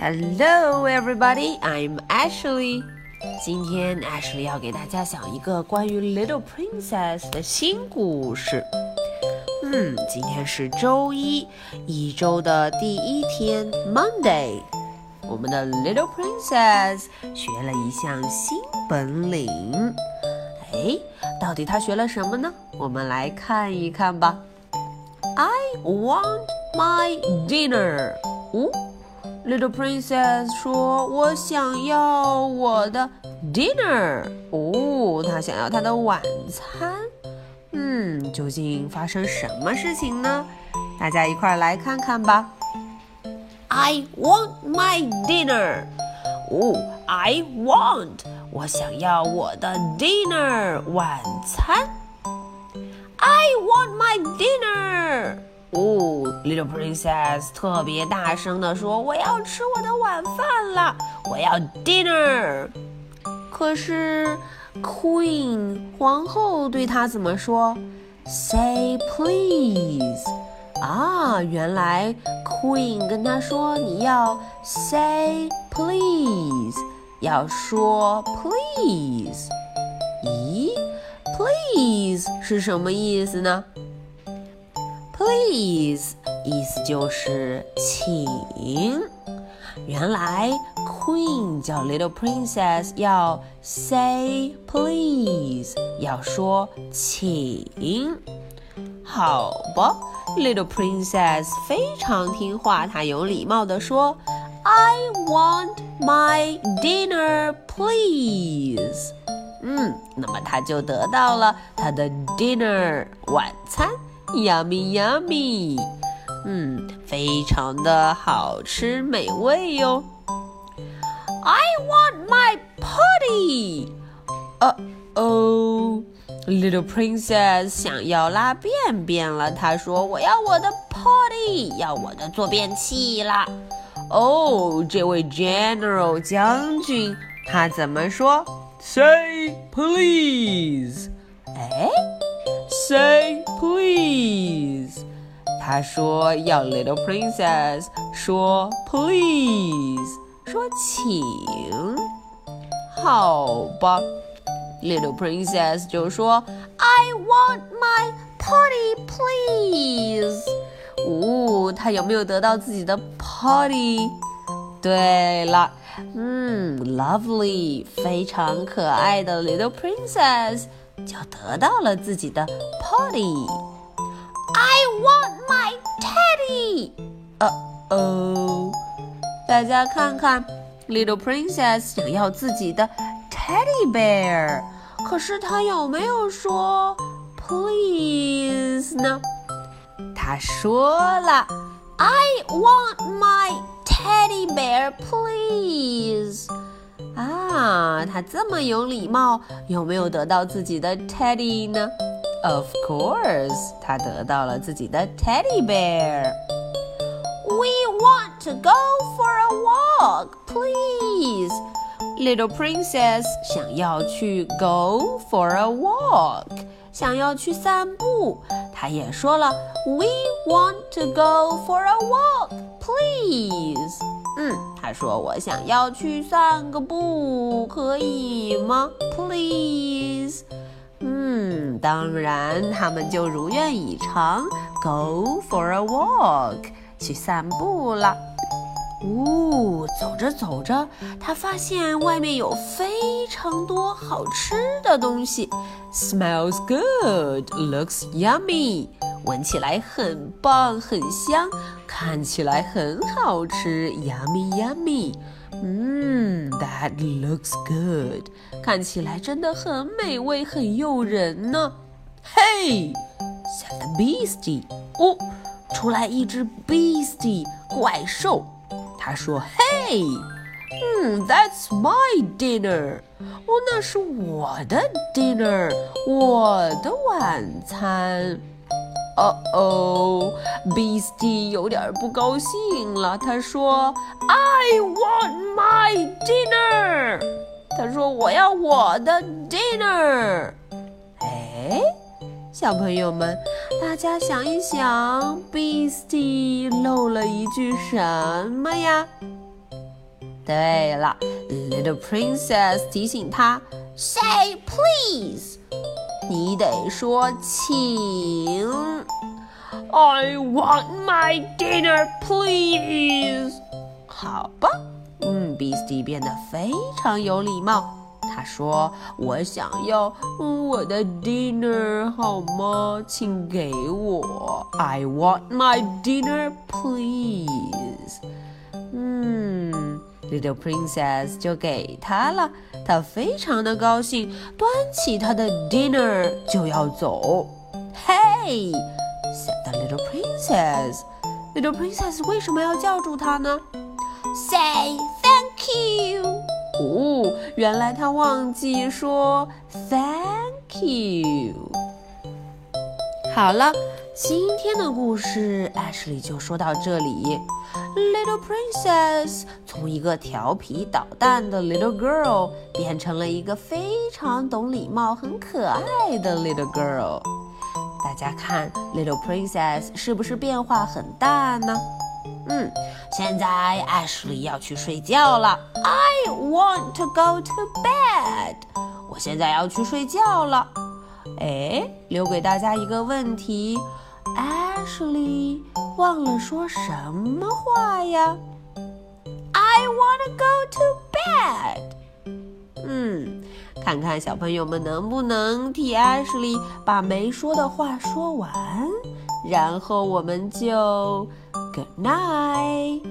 Hello, everybody. I'm Ashley. 今天 Ashley 要给大家讲一个关于 Little Princess 的新故事。嗯，今天是周一，一周的第一天，Monday。我们的 Little Princess 学了一项新本领。哎，到底她学了什么呢？我们来看一看吧。I want my dinner. 哦。 Little Princess 说：“我想要我的 dinner。”哦，她想要她的晚餐。嗯，究竟发生什么事情呢？大家一块儿来看看吧。I want my dinner。哦，I want，我想要我的 dinner 晚餐。I want my dinner。哦，Little Princess 特别大声地说：“我要吃我的晚饭了，我要 dinner。”可是 Queen 皇后对她怎么说？“Say please。”啊，原来 Queen 跟她说：“你要 say please，要说 please。”咦，please 是什么意思呢？Please，意思就是请。原来 Queen 叫 Little Princess 要 say please，要说请。好吧，Little Princess 非常听话，她有礼貌地说：“I want my dinner, please。”嗯，那么她就得到了她的 dinner 晚餐。Yummy, yummy，嗯，非常的好吃美味哟。I want my potty。呃哦，Little Princess 想要拉便便了。她说：“我要我的 potty，要我的坐便器啦。”哦，这位 General 将军他怎么说？Say please。哎。Say please，他说要 Little Princess 说 please，说请。好吧，Little Princess 就说 I want my potty please。哦，他有没有得到自己的 potty？对了，嗯，Lovely，非常可爱的 Little Princess。 就得到了自己的 potty。I want my teddy。呃哦，大家看看，Little Princess 想要自己的 teddy bear，可是她有没有说 please 呢？她说了，I want my teddy bear please。啊，他这么有礼貌，有没有得到自己的 teddy 呢？Of course，他得到了自己的 teddy bear。We want to go for a walk, please. Little princess 想要去 go for a walk，想要去散步。她也说了，We want to go for a walk, please. 嗯，他说我想要去散个步，可以吗？Please。嗯，当然，他们就如愿以偿，Go for a walk，去散步了。呜，走着走着，他发现外面有非常多好吃的东西，Smells good, looks yummy。闻起来很棒，很香，看起来很好吃，yummy yummy。嗯，that looks good，看起来真的很美味，很诱人呢。Hey，said the beastie。哦，出来一只 beastie 怪兽。他说：“Hey，嗯，That's my dinner。哦，那是我的 dinner，我的晚餐。”哦哦，Beastie 有点不高兴了。他说：“I want my dinner。”他说：“我要我的 dinner。”哎，小朋友们，大家想一想，Beastie 漏了一句什么呀对了，Little Princess 提醒他，Say please，你得说请。I want my dinner, please。好吧，嗯，Beastie 变得非常有礼貌。他说：“我想要我的 dinner 好吗？请给我。I want my dinner, please。”嗯 ，Little Princess 就给他了。他非常的高兴，端起他的 dinner 就要走。Hey！said the little princess. Little princess 为什么要叫住他呢？Say thank you. 哦，原来他忘记说 thank you。好了，今天的故事 Ashley 就说到这里。Little princess 从一个调皮捣蛋的 little girl 变成了一个非常懂礼貌、很可爱的 little girl。大家看，Little Princess 是不是变化很大呢？嗯，现在 Ashley 要去睡觉了。I want to go to bed。我现在要去睡觉了。哎，留给大家一个问题：Ashley 忘了说什么话呀？I want to go to bed。嗯。看看小朋友们能不能替 Ashley 把没说的话说完，然后我们就 Good night，bye。